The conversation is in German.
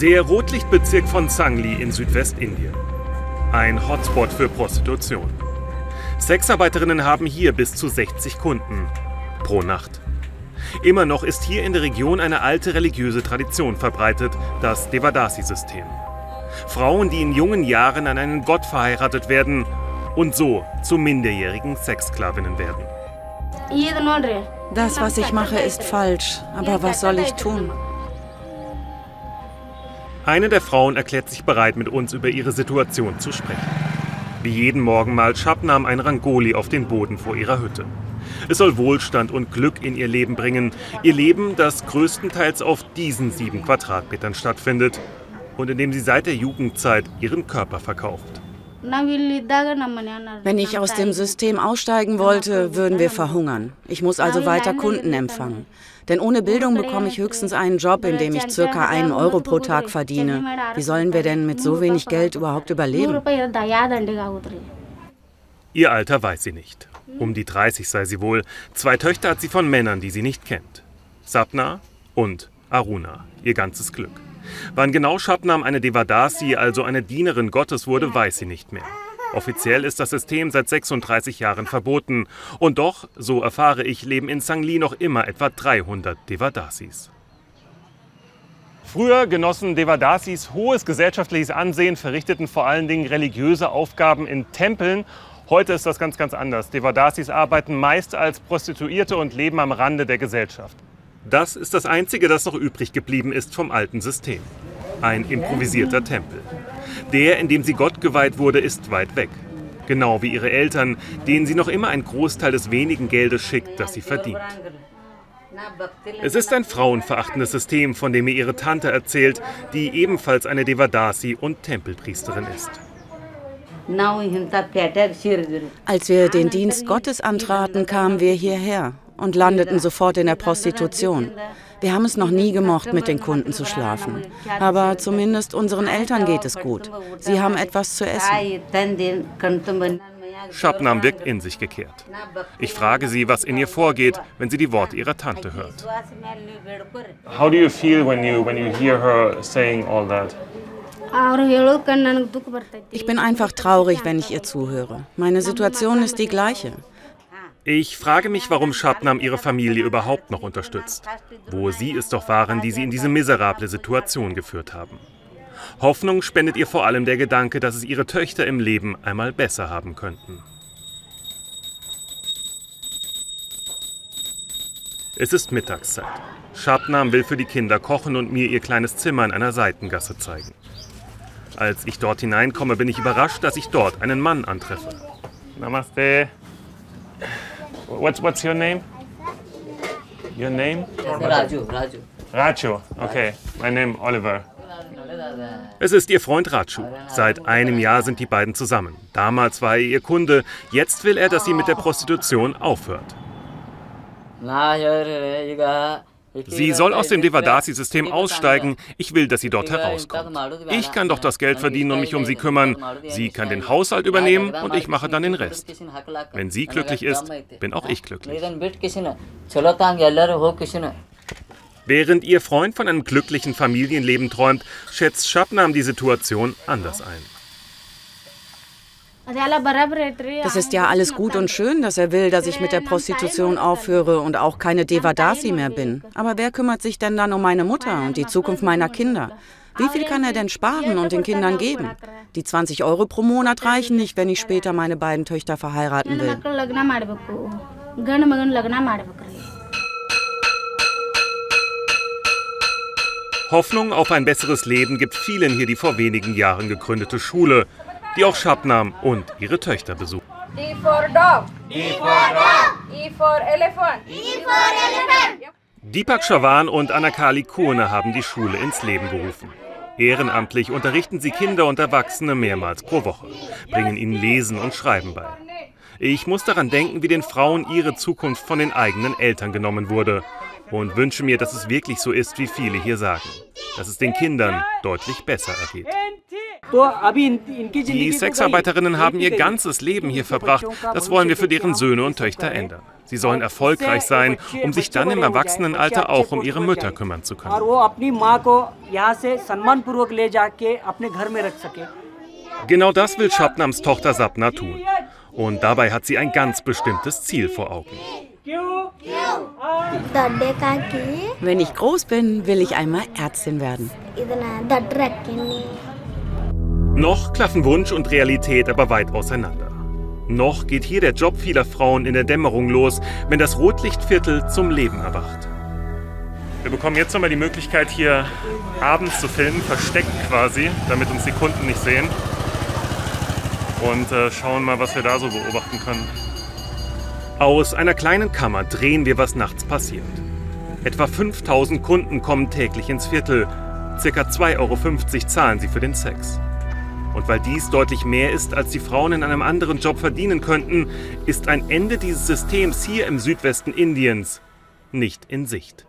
Der Rotlichtbezirk von Sangli in Südwestindien. Ein Hotspot für Prostitution. Sexarbeiterinnen haben hier bis zu 60 Kunden pro Nacht. Immer noch ist hier in der Region eine alte religiöse Tradition verbreitet, das Devadasi-System. Frauen, die in jungen Jahren an einen Gott verheiratet werden und so zu minderjährigen Sexsklavinnen werden. Das, was ich mache, ist falsch. Aber was soll ich tun? Eine der Frauen erklärt sich bereit, mit uns über ihre Situation zu sprechen. Wie jeden Morgen malt Shabnam ein Rangoli auf den Boden vor ihrer Hütte. Es soll Wohlstand und Glück in ihr Leben bringen. Ihr Leben, das größtenteils auf diesen sieben Quadratmetern stattfindet und in dem sie seit der Jugendzeit ihren Körper verkauft. Wenn ich aus dem System aussteigen wollte, würden wir verhungern. Ich muss also weiter Kunden empfangen. Denn ohne Bildung bekomme ich höchstens einen Job, in dem ich circa einen Euro pro Tag verdiene. Wie sollen wir denn mit so wenig Geld überhaupt überleben? Ihr Alter weiß sie nicht. Um die 30 sei sie wohl. Zwei Töchter hat sie von Männern, die sie nicht kennt. Sapna und Aruna, ihr ganzes Glück. Wann genau Shabnam eine Devadasi, also eine Dienerin Gottes wurde, weiß sie nicht mehr. Offiziell ist das System seit 36 Jahren verboten. Und doch, so erfahre ich, leben in Sangli noch immer etwa 300 Devadasis. Früher genossen Devadasis hohes gesellschaftliches Ansehen, verrichteten vor allen Dingen religiöse Aufgaben in Tempeln. Heute ist das ganz, ganz anders. Devadasis arbeiten meist als Prostituierte und leben am Rande der Gesellschaft. Das ist das Einzige, das noch übrig geblieben ist vom alten System. Ein improvisierter Tempel. Der, in dem sie Gott geweiht wurde, ist weit weg. Genau wie ihre Eltern, denen sie noch immer einen Großteil des wenigen Geldes schickt, das sie verdient. Es ist ein frauenverachtendes System, von dem mir ihre Tante erzählt, die ebenfalls eine Devadasi und Tempelpriesterin ist. Als wir den Dienst Gottes antraten, kamen wir hierher und landeten sofort in der Prostitution. Wir haben es noch nie gemocht, mit den Kunden zu schlafen. Aber zumindest unseren Eltern geht es gut. Sie haben etwas zu essen. Shabnam wirkt in sich gekehrt. Ich frage sie, was in ihr vorgeht, wenn sie die Worte ihrer Tante hört. How do you feel when you when you hear her saying all that? Ich bin einfach traurig, wenn ich ihr zuhöre. Meine Situation ist die gleiche. Ich frage mich, warum Shabnam ihre Familie überhaupt noch unterstützt, wo sie es doch waren, die sie in diese miserable Situation geführt haben. Hoffnung spendet ihr vor allem der Gedanke, dass es ihre Töchter im Leben einmal besser haben könnten. Es ist Mittagszeit. Shabnam will für die Kinder kochen und mir ihr kleines Zimmer in einer Seitengasse zeigen. Als ich dort hineinkomme, bin ich überrascht, dass ich dort einen Mann antreffe. Namaste. What's, what's your name? Your name? Raju, Raju. Raju, okay. My name Oliver. Es ist ihr Freund Raju. Seit einem Jahr sind die beiden zusammen. Damals war er ihr Kunde. Jetzt will er, dass sie mit der Prostitution aufhört. Sie soll aus dem Devadasi-System aussteigen. Ich will, dass sie dort herauskommt. Ich kann doch das Geld verdienen und mich um sie kümmern. Sie kann den Haushalt übernehmen und ich mache dann den Rest. Wenn sie glücklich ist, bin auch ich glücklich. Während ihr Freund von einem glücklichen Familienleben träumt, schätzt Shabnam die Situation anders ein. Das ist ja alles gut und schön, dass er will, dass ich mit der Prostitution aufhöre und auch keine Devadasi mehr bin. Aber wer kümmert sich denn dann um meine Mutter und die Zukunft meiner Kinder? Wie viel kann er denn sparen und den Kindern geben? Die 20 Euro pro Monat reichen nicht, wenn ich später meine beiden Töchter verheiraten will. Hoffnung auf ein besseres Leben gibt vielen hier die vor wenigen Jahren gegründete Schule, die auch Shabnam und ihre Töchter besuchen. D for dog. D for dog. E for elephant. E for elephant. Deepak Chavan und Anakali Kone haben die Schule ins Leben gerufen. Ehrenamtlich unterrichten sie Kinder und Erwachsene mehrmals pro Woche, bringen ihnen Lesen und Schreiben bei. Ich muss daran denken, wie den Frauen ihre Zukunft von den eigenen Eltern genommen wurde und wünsche mir, dass es wirklich so ist, wie viele hier sagen, dass es den Kindern deutlich besser ergeht. Die Sexarbeiterinnen haben ihr ganzes Leben hier verbracht. Das wollen wir für deren Söhne und Töchter ändern. Sie sollen erfolgreich sein, um sich dann im Erwachsenenalter auch um ihre Mütter kümmern zu können. Genau das will Shabnams Tochter Sapna tun. Und dabei hat sie ein ganz bestimmtes Ziel vor Augen. Wenn ich groß bin, will ich einmal Ärztin werden. Noch klaffen Wunsch und Realität aber weit auseinander. Noch geht hier der Job vieler Frauen in der Dämmerung los, wenn das Rotlichtviertel zum Leben erwacht. Wir bekommen jetzt nochmal die Möglichkeit, hier abends zu filmen, versteckt quasi, damit uns die Kunden nicht sehen. Und äh, schauen mal, was wir da so beobachten können. Aus einer kleinen Kammer drehen wir, was nachts passiert. Etwa 5000 Kunden kommen täglich ins Viertel. Circa 2,50 Euro zahlen sie für den Sex. Und weil dies deutlich mehr ist, als die Frauen in einem anderen Job verdienen könnten, ist ein Ende dieses Systems hier im Südwesten Indiens nicht in Sicht.